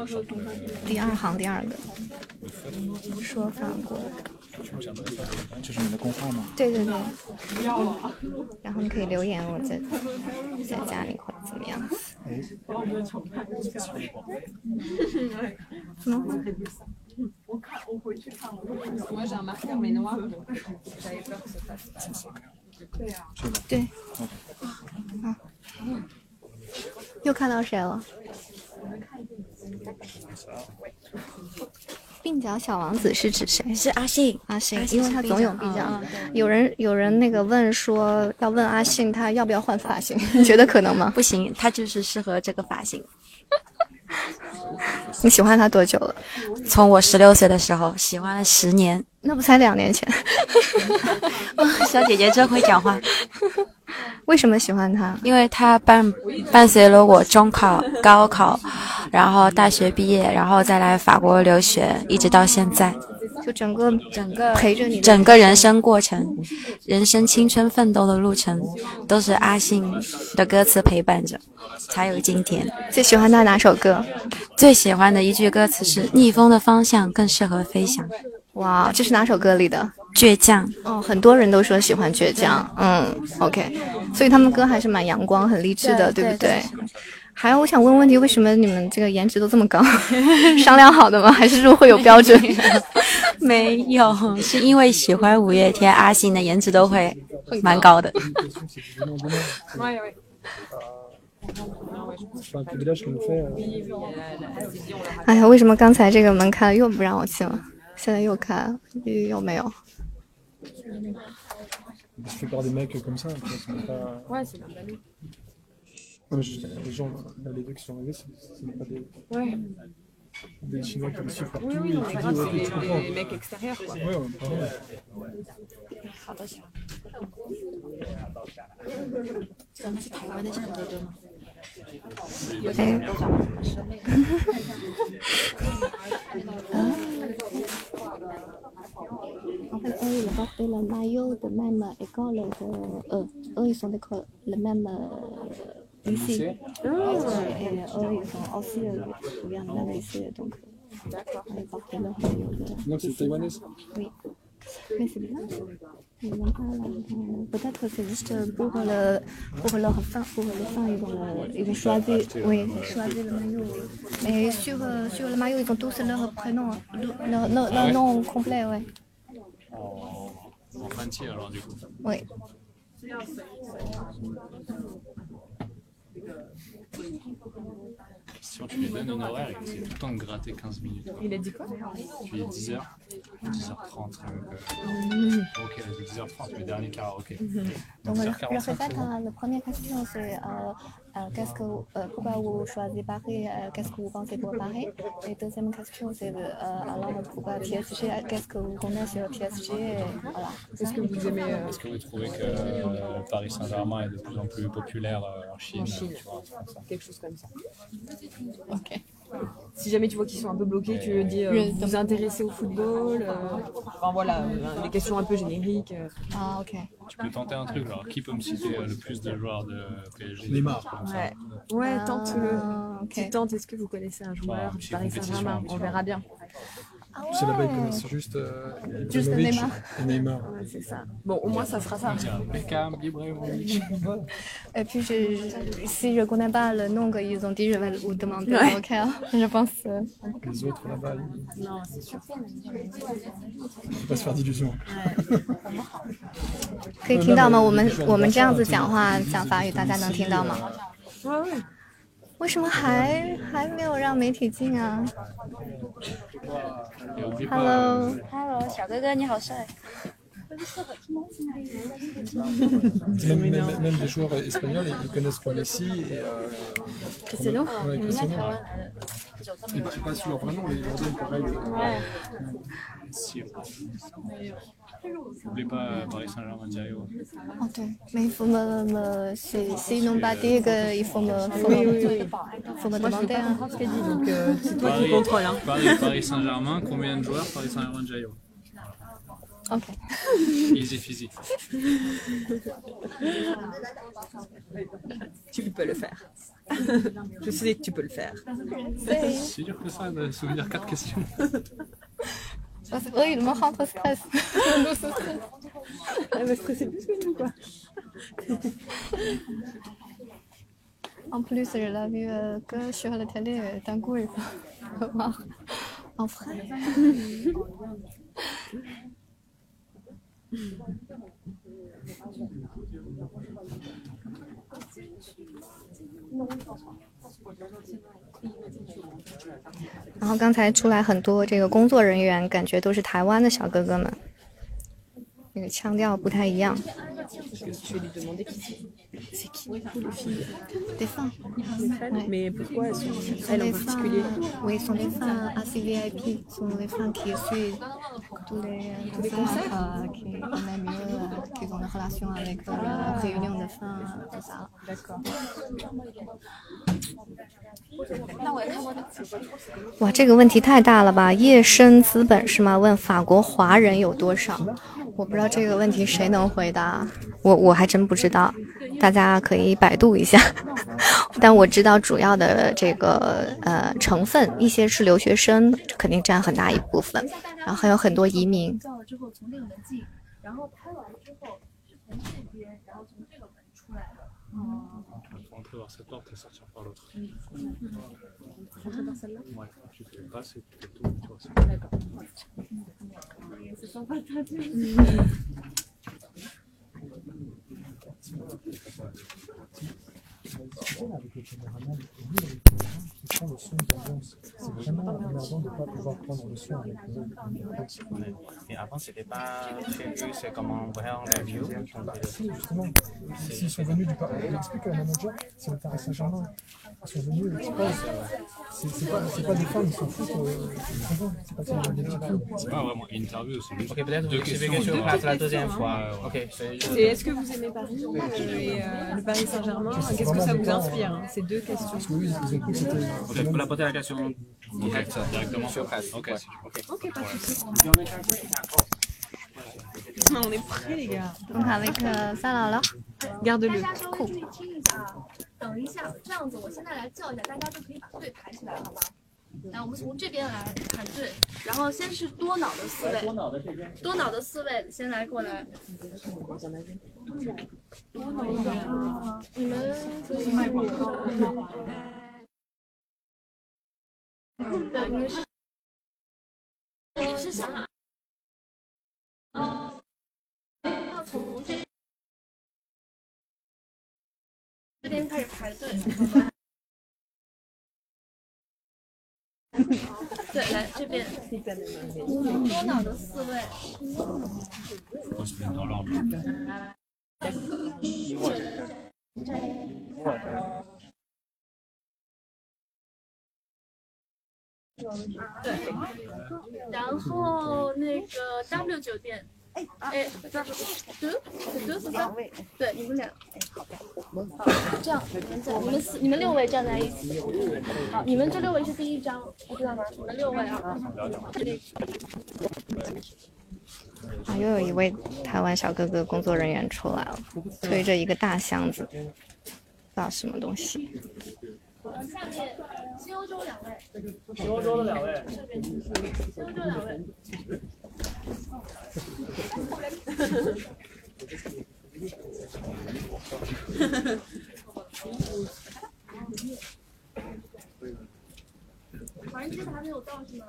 第二行第二个，说法国。这是你的公号吗？对对对。然后你可以留言我在在家里或者怎么样。嗯。我看，我回去看，我就会有。Moi, j'ai un marqueur mais noir, donc j'avais peur que ce fasse. 对啊。对。啊。又看到谁了？鬓角小王子是指谁？是阿信，阿信因为他总有鬓角。有人有人那个问说要问阿信他要不要换发型，你觉得可能吗？不行，他就是适合这个发型。你喜欢他多久了？从我十六岁的时候喜欢了十年。那不才两年前？小姐姐真会讲话。为什么喜欢他？因为他伴伴随了我中考、高考，然后大学毕业，然后再来法国留学，一直到现在。就整个整个陪着你整个人生过程，人生青春奋斗的路程，都是阿信的歌词陪伴着，才有今天。最喜欢他哪首歌？最喜欢的一句歌词是“逆风的方向更适合飞翔”。哇，这是哪首歌里的？倔强。哦，很多人都说喜欢倔强。嗯，OK，所以他们歌还是蛮阳光、很励志的，对对不对？还有，我想问问题，为什么你们这个颜值都这么高？商量好的吗？还是说会有标准？没有，是因为喜欢五月天，阿信的颜值都会蛮高的。Euh, 哎呀，为什么刚才这个门开了又不让我进了？现在又开，又又没有？ Je fais par des mecs comme ça, après, c'est pas... Ouais, c'est normal. Non, mais je- les gens, là, les deux qui sont arrivés, c'est c'est pas des... Ouais. Des Chinois qui les suivent partout, Oui, et oui, tu non, dis, là, ouais, c'est ok, tu les- comprends. les mecs extérieurs, quoi. Ouais, ouais, pardon. 哎。En fait, eux, ils portent le maillot de même école que eux. Eux, ils sont d'école, le même euh, lycée. Et eux, ils sont aussi bien le même lycée. Donc, ils portent leur maillot de... Donc c'est taïwanais Oui. Mais c'est bien. Ils n'ont pas la- euh, Peut-être que c'est juste pour, le, pour leur fin, pour le fin, ils ont, le- ils ont choisi, oui, choisi le maillot. Mais sur, euh, sur le maillot, ils ont tous leur prénom, hein, leur, leur- leur ouais nom complet, ouais. En, en 20 alors du coup. Oui. Si tu lui donnes un horaire, il essaie tout le temps de gratter 15 minutes. Il a dit quoi? Tu lui dis 10h, 10h30. Donc, Mhm. euh, ok, vas-y, 10h30, le dernier karaoké. Donc, Donc, le, le 10h45, fait, c'est c'est euh, qu'est-ce que, euh, pourquoi vous choisissez Paris euh, Qu'est-ce que vous pensez pour Paris? Et deuxième question, c'est euh, alors pourquoi PSG Qu'est-ce que vous connaissez sur PSG Voilà. Est-ce que vous aimez euh, Est-ce que vous trouvez que euh, Paris Saint-Germain est de plus en plus populaire euh, en Chine, en Chine tu vois, Quelque chose comme ça. Ok. Si jamais tu vois qu'ils sont un peu bloqués, tu dis euh, vous vous intéressez au football euh, Enfin voilà, euh, des questions un peu génériques. euh. Ah, ok. Tu peux tenter un truc, alors qui peut me citer euh, le plus de joueurs de PSG Neymar. comme ça Ouais, ouais Ah, tente-le. ok. Tu tentes, est-ce que vous connaissez un joueur Ouais, du petite Paris compétition, Saint-Germain? tu On verra bien. Tu sais, là-bas, ils connaissent juste, euh, Juste Ibrahimovic Neymar. et Neymar. Ouais, c'est ça. Bon, au moins ça sera ça. Tiens, Beckham, Ibrahimovic. Et puis, je, je- si je connais pas le nom qu'ils ont dit, je vais vous demander. Ouais. Ok, je pense. euh, Les autres là-bas, ils Non, c'est sûr. ne faut pas se faire d'illusions. 可以听到吗？我们我们这样子讲话讲法语，大家能听到吗？Ouais, ouais. 为什么还还没有让媒体进啊？哈喽哈喽小哥哥你好帅。Si. N'oublie pas Paris Saint-Germain Diallo. 哦，对，mais il faut me, me c'est c'est une bâtie que il faut me faut Oui, me, oui, oui. faut me Moi, je demander. pas hein. dit, donc euh, c'est toi qui Paris, contrôle. Hein. Paris, Paris Saint-Germain, combien de joueurs Paris Saint-Germain Diallo Ok. Easy physique. Tu peux le faire. je sais que tu peux le faire. C'est dur que ça de souvenir quatre questions. parce que eux, ils me rendent stress. Nous, c'est stress. Elle va stresser plus que nous, quoi. En plus, je l'ai vu euh, que sur la télé, euh, d'un coup, il faut voir en vrai. 然后刚才出来很多这个工作人员，感觉都是台湾的小哥哥们，那个腔调不太一样。哇这个问题太大了吧？夜深资本是吗？问法国华人有多少？我不知道这个问题谁能回答，我我还真不知道，大家可以百度一下。但我知道主要的这个呃成分，一些是留学生，肯定占很大一部分，然后还有很多移民。正月初めて。Avec le caméraman, qui prend le son d'ambiance. C'est vraiment emmerdant de ne pas pouvoir prendre le son avec le Et avant, c'était pas prévu, c'est comme un vrai interview. Si, justement, s'ils sont venus du Paris, explique à un manager, c'est le Paris Saint-Germain. Ils sont venus, ils exposent. C'est c'est pas, c'est pas des fans, ils s'en foutent. euh. C'est pas ça, des petites filles. C'est pas vraiment une interview, c'est juste Ok, peut-être deux questions. la deuxième fois. Ok, c'est Et est-ce que vous aimez Paris euh, et euh, le Paris Saint-Germain? Qu'est-ce que ça vous inspire hein, Ces deux questions. Oui, ils ont cru que c'était. Ok, je peux la poser la question direct, directement sur place. Ok, Ok. Pas de soucis. On est prêts, les gars. Donc avec euh, ça là là. Garde-le. 大来我们从这边来排队，然后先是多脑的四位，多脑的四位先来过来。多脑的，你们可以卖广告。对，你是，你是想，哦，要从这。这边开始排队。对来这边。多脑的四位？对然后那个 w 酒店。哎，对，你们俩，好的，好，这样，你们在，你们四，你们六位站在一起，好，你们这六位是第一张，知道吗？你们六位啊，啊，又有一位台湾小哥哥工作人员出来了，推着一个大箱子，不知道什么东西。下面新欧洲两位，新欧洲的两位这边新欧洲两位。华人街还没有到是吗？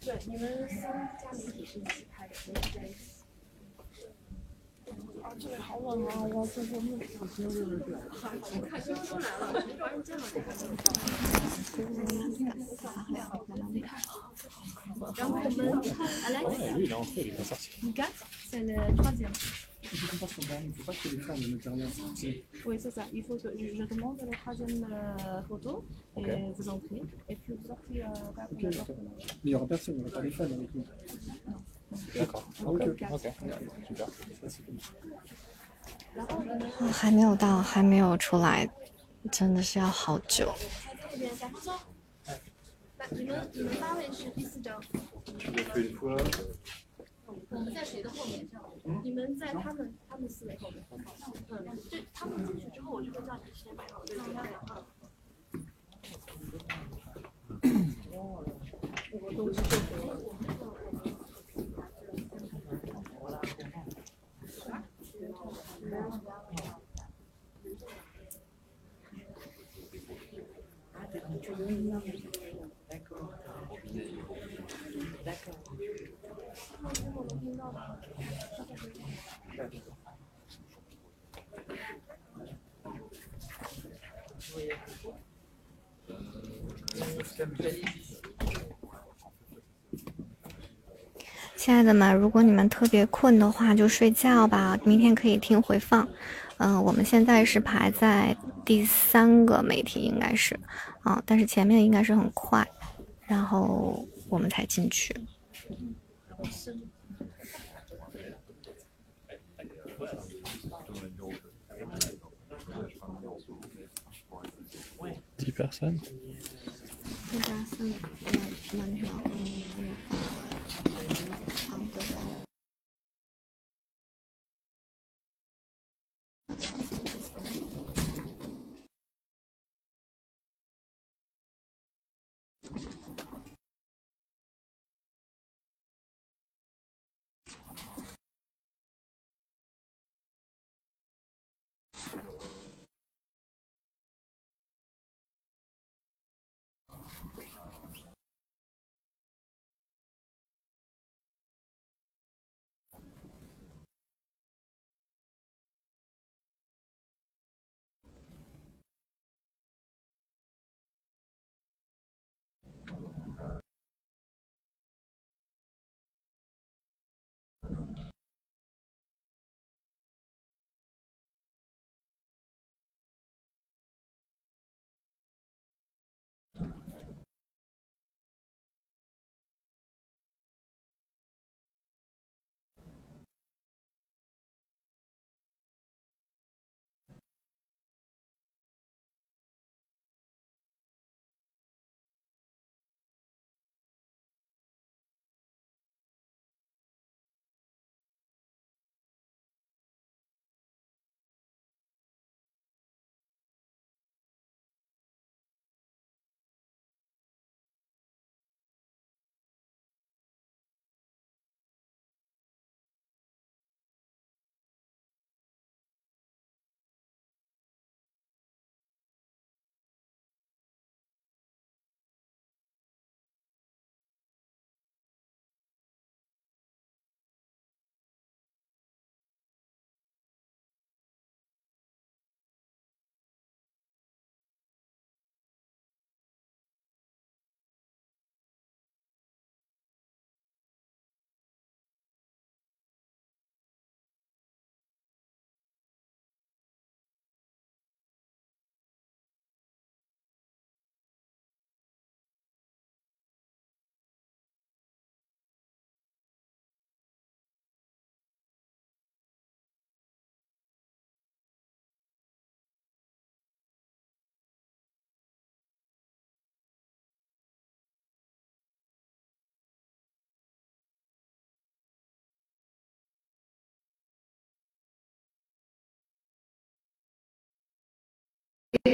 对，你们三家媒体是一起拍的，没有在一起。啊，这里好冷啊！我要坐坐木头。看新欧洲来了，华人街好像还没有到。然后我们啊来，Lui, il est entré, il est pas sorti. Nigat, c'est le troisième. Je ne peux pas se regarder, il ne faut pas que les femmes ne mettent rien. Oui, c'est ça. Il faut que je, je demande la troisième euh, photo et Ok. vous entrez. Et puis vous sortez euh, vers Ok, la d'accord. porte. Mais il n'y aura personne, il n'y aura pas les fans avec nous. 还没有到，还没有出来，真的是要好久。你们你们八位是第四张。Tu l'as fait une fois. 我们在谁的后面？你们在他们他们四位后面。嗯，就他们进去之后，我就会叫你先摆好亲爱的们，如果你们特别困的话，就睡觉吧，明天可以听回放。嗯，我们现在是排在第三个媒体，应该是，啊，但是前面应该是很快，然后我们才进去。10 personnes 连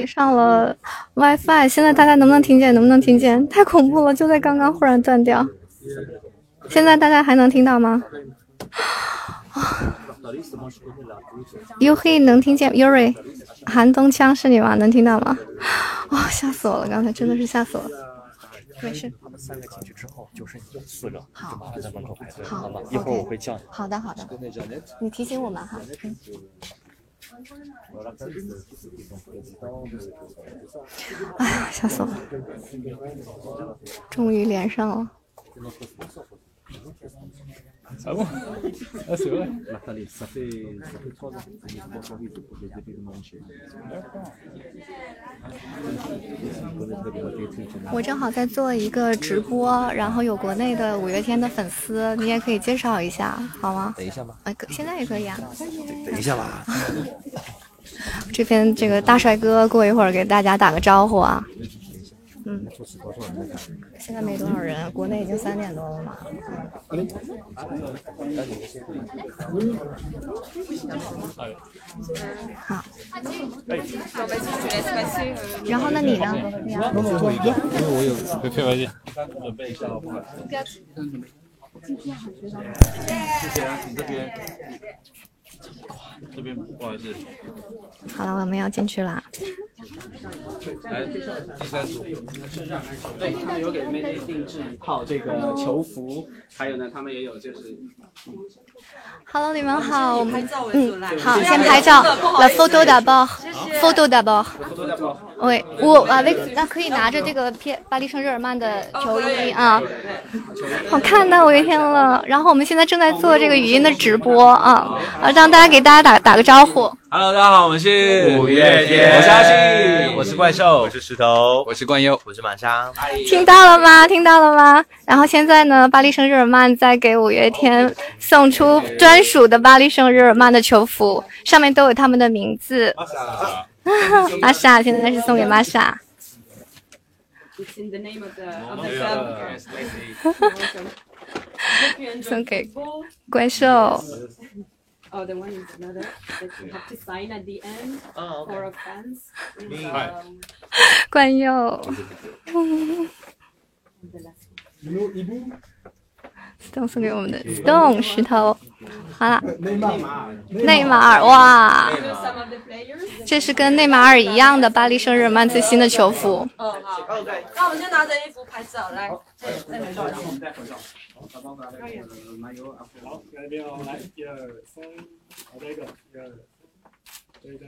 上了 WiFi，现在大家能不能听见？能不能听见？太恐怖了！就在刚刚忽然断掉。现在大家还能听到吗？Yuhi 能听见？Yuri，寒冬枪是你吗？能听到吗？啊、吓死我了！刚才真的是吓死我了。没事。他们三个进去之后，就剩你们四个，好就麻烦在门口排队，好好吧？一会儿我会叫你。好的，好的。你提醒我们哈。嗯。哎呀，吓死我了！终于连上了。Ah bon Ah c'est vrai Nathalie, ça fait, ça fait trois ans que je me suis pour les débits de mon chez. 我正好在做一个直播，然后有国内的五月天的粉丝，你也可以介绍一下，好吗？等一下吧。哎，现在也可以啊。等一下吧。这边这个大帅哥过一会儿给大家打个招呼啊。嗯，现在没多少人，国内已经三点多了嘛。好。然后那，你呢？你呢？我有 Fais vas-y 准备一下。谢谢啊，你这边，这边不好意思。好了，我们要进去啦。来，第三组。对他们有给妹妹定制一套这个球服，还有呢，他们也有就是。Hello，你们好，我们嗯，好，先拍照不好意，la 思 photo d'abord，谢谢 photo d'abord。photo d'abord 喂，我啊，那那可以拿着这个片巴黎圣日耳曼的球衣啊，好看到五月天了。然后我们现在正在做这个语音的直播啊，啊，让大家给大家打打个招呼。Hello，大家好，我们是五月天我是阿信，我是怪兽，我是石头，我是冠佑，我是满莎。听到了吗？听到了吗？然后现在呢，巴黎圣日耳曼在给五月天送出专属的巴黎圣日耳曼的球服，上面都有他们的名字。玛莎，现在是送给玛莎。Of of. 送给怪兽。Oh, the one is another that you have to sign at the end Oh, for fans. Is, Hi. um, 冠佑。Stone 送给我们的 Stone 石头，好了，内马尔哇.这是跟内马尔一样的巴黎圣日耳曼最新的球服。嗯，好。那我们先拿着衣服拍照，来，这这没多少钱。好，来边哦，来，一二三，好，再一个，一二，这一张。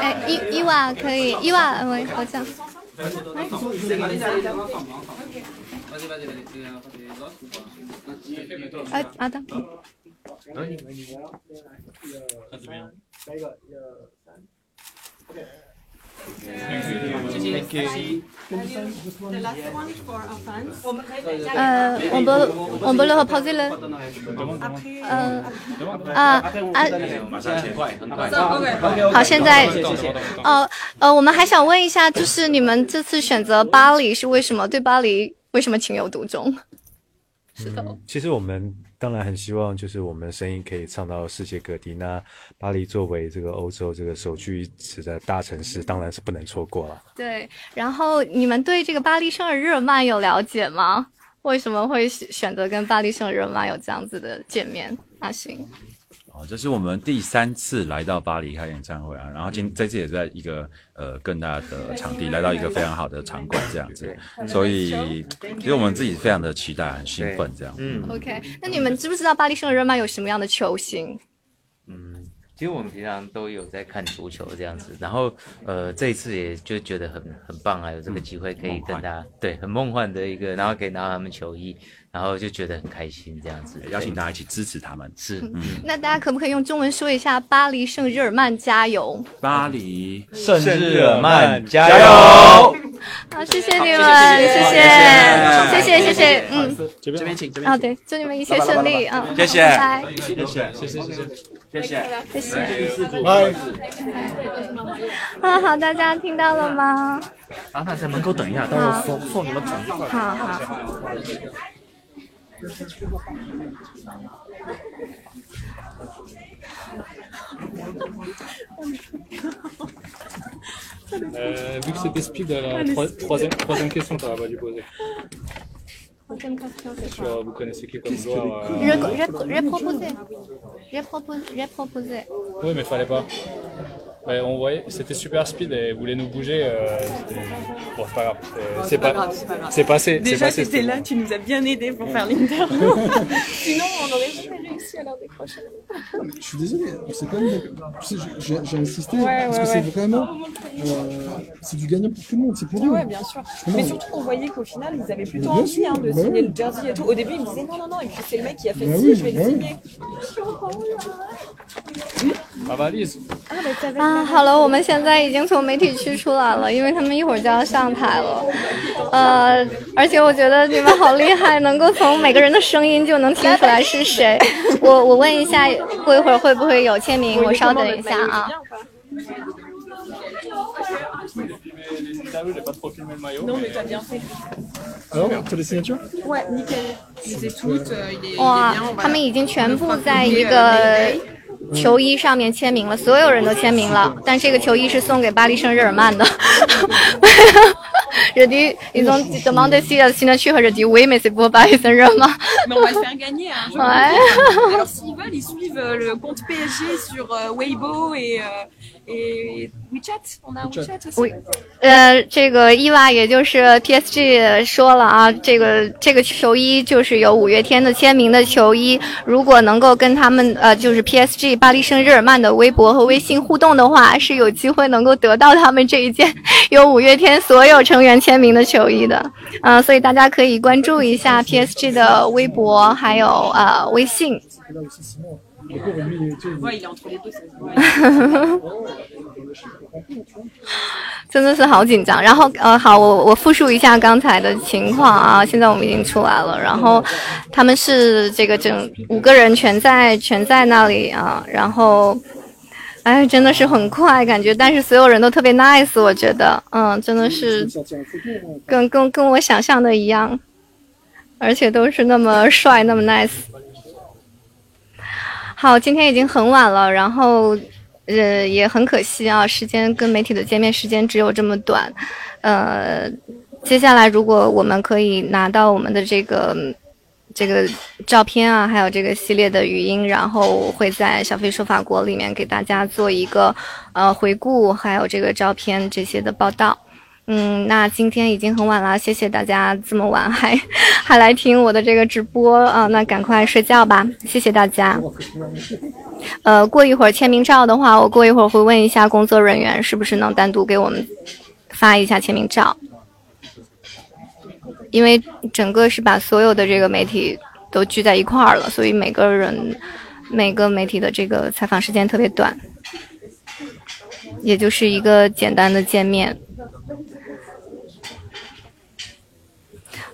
哎，伊伊娃可以，伊娃，我我这样。哎，阿当。The last one for our fans. 我们可以等一下。呃，我们我们了 pause 了。呃啊啊。好，现在呃呃，我们还想问一下，就是你们这次选择巴黎是为什么？对巴黎为什么情有独钟？是的。嗯，其实我们当然很希望，就是我们的声音可以唱到世界各地。那巴黎作为这个欧洲这个首屈一指的大城市，当然是不能错过了。对，然后你们对这个巴黎圣日耳曼有了解吗？为什么会选选择跟巴黎圣日耳曼有这样子的见面？阿星，哦，这是我们第三次来到巴黎开演唱会啊，然后今这次也在一个呃更大的场地，来到一个非常好的场馆这样子，所以其实我们自己非常的期待，很兴奋这样。嗯。OK，那你们知不知道巴黎圣日耳曼有什么样的球星？嗯，其实我们平常都有在看足球这样子，然后呃这一次也就觉得很很棒啊，有这个机会可以跟大家对很梦幻的一个，然后可以拿到他们球衣，然后就觉得很开心这样子，邀请大家一起支持他们。是，嗯，那大家可不可以用中文说一下“巴黎圣日耳曼加油巴黎圣日耳曼加油！”？好，谢谢你们，谢谢，谢谢，谢谢，嗯，这边这边请，这啊，对，祝你们一切顺利啊，谢谢拜拜，谢谢，谢谢，谢谢，谢谢，谢谢。拜。啊，好，大家听到了吗？啊，那在门口等一下，到时候送送你们整一块。好好。Euh, vu que c'était speed, la troi- troisième, troisième question, t'aurais pas dû poser. Sur, vous connaissez qui comme joueur euh, Reproposer. Reproposer. Reproposer. Oui, mais fallait pas. Ouais, on voyait, c'était super speed et voulait nous bouger. euh, bon, c'est pas grave. c'est- C'est pas pas, grave, c'est pas grave. c'est passé. c'est Déjà, c'était là, tu nous as bien aidé pour faire l'interview. Sinon, on n'aurait jamais réussi à leur décrocher. Je suis désolé, c'est quand même. Tu sais, j'ai- j'ai insisté Ouais, parce ouais, que c'est vraiment. euh, c'est du gagnant pour tout le monde, c'est pour eux. Ouais, bien sûr. Mais surtout qu'on voyait qu'au final, ils avaient plutôt envie sûr, hein, de bah signer le jersey et tout. Au début, ils me disaient non, non, non. Et puis c'est le mec qui a fait Bah si, oui, je vais bah le 啊好了我们现在已经从媒体区出来了因为他们一会儿就要上台了。呃而且我觉得你们好厉害能够从每个人的声音就能听出来是谁。我我问一下过一会儿会不会有签名我稍等一下啊。哇他们已经全部在一个球衣上面签名了，所有人都签名了，但这个球衣是送给巴黎圣日耳曼的。Rudi，你从怎么得知的 signature？Rudi，Weiss 不巴黎圣日耳曼。euh, WeChat. WeChat 呃，这个伊娃也就是 PSG 说了啊，这个这个球衣就是有五月天的签名的球衣，如果能够跟他们呃就是 PSG 巴黎圣日耳曼的微博和微信互动的话，是有机会能够得到他们这一件 有五月天所有成员签名的球衣的，嗯、所以大家可以关注一下 PSG 的微博还有呃微信。Ouais, il est entre les deux. ça se voit. 真的是好紧张。然后呃，好，我我复述一下刚才的情况啊。现在我们已经出来了，然后他们是这个整五个人全在全在那里啊，然后。哎，真的是很快感觉，但是所有人都特别 nice，我觉得，嗯，真的是跟跟跟我想象的一样，而且都是那么帅，那么 nice。好，今天已经很晚了，然后呃也很可惜啊，时间跟媒体的见面时间只有这么短。呃，接下来如果我们可以拿到我们的这个这个照片啊，还有这个系列的语音，然后会在小飞说法国里面给大家做一个呃回顾，还有这个照片这些的报道。嗯，那今天已经很晚了，谢谢大家这么晚还 还来听我的这个直播啊、那赶快睡觉吧，谢谢大家。呃，过一会儿签名照的话，我过一会儿会问一下工作人员是不是能单独给我们发一下签名照，因为整个是把所有的这个媒体都聚在一块儿了，所以每个人每个媒体的这个采访时间特别短，也就是一个简单的见面。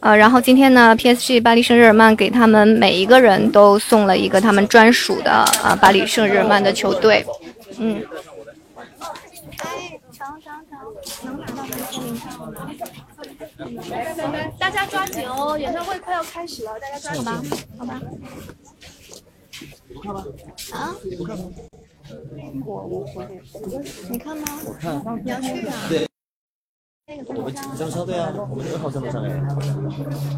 呃，然后今天呢，PSG 巴黎圣日耳曼给他们每一个人都送了一个他们专属的啊巴黎圣日耳曼的球队，嗯。大家抓紧哦，演唱会快要开始了，大家抓紧，好吧？好吧。啊？我我我，你看吗？我看。你要去啊？对。我们紧张车啊，我们二号车队上。然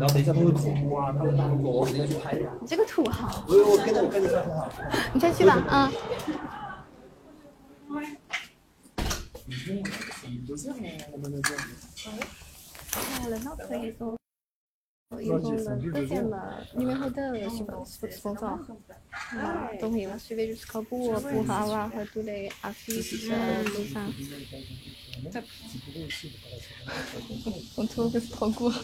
后等一下他会恐怖啊，他过，我直接去拍他。你这个土豪！我我跟着我跟着好。你先去吧，嗯。喂。轮到可以做，以后的见了，你们好的，什么什么啊，都可以，随便就是靠步步伐啦，和杜雷阿飞一上。Que c'est trop court.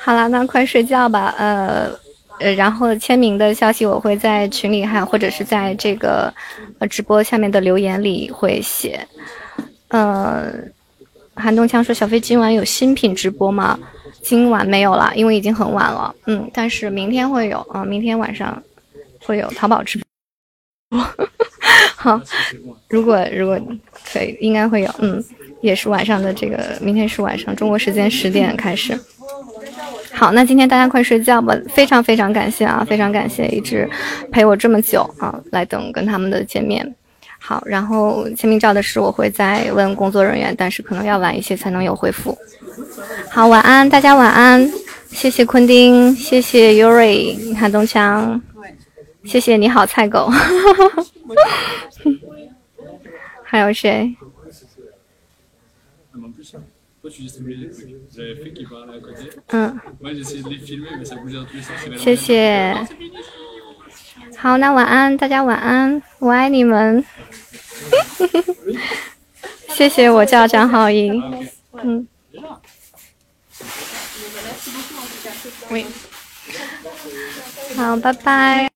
好了，那快睡觉吧。呃，呃，然后签名的消息我会在群里，还有或者是在这个呃直播下面的留言里会写。呃，韩东强说：“小飞今晚有新品直播吗？”今晚没有了，因为已经很晚了。嗯，但是明天会有啊、明天晚上会有淘宝直播。好，如果如果可以，应该会有。嗯，也是晚上的这个，明天是晚上中国时间十点开始。好，那今天大家快睡觉吧，非常非常感谢啊，非常感谢一直陪我这么久啊，来等跟他们的见面。好，然后签名照的事我会再问工作人员，但是可能要晚一些才能有回复。好，晚安，大家晚安，谢谢昆丁，谢谢 Yuri，韩东强，谢谢你好菜狗。还有谁？嗯。谢谢。好那晚安大家晚安。我爱你们。谢谢我叫张浩银嗯。喂。好拜拜。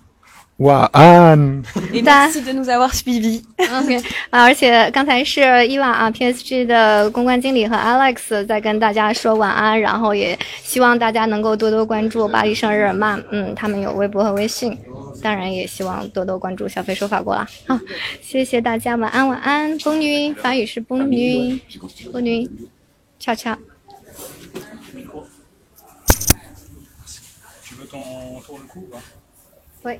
晚安。李丹李丹是真的在挖鼻鼻 ok 而且刚才是伊万啊 psg 的公关经理和 alex 在跟大家说晚安然后也希望大家能够多多关注巴黎圣日耳曼嗯他们有微博和微信当然也希望多多关注小飞说法国啦好谢谢大家晚安晚安风云法语是风云风云恰恰喂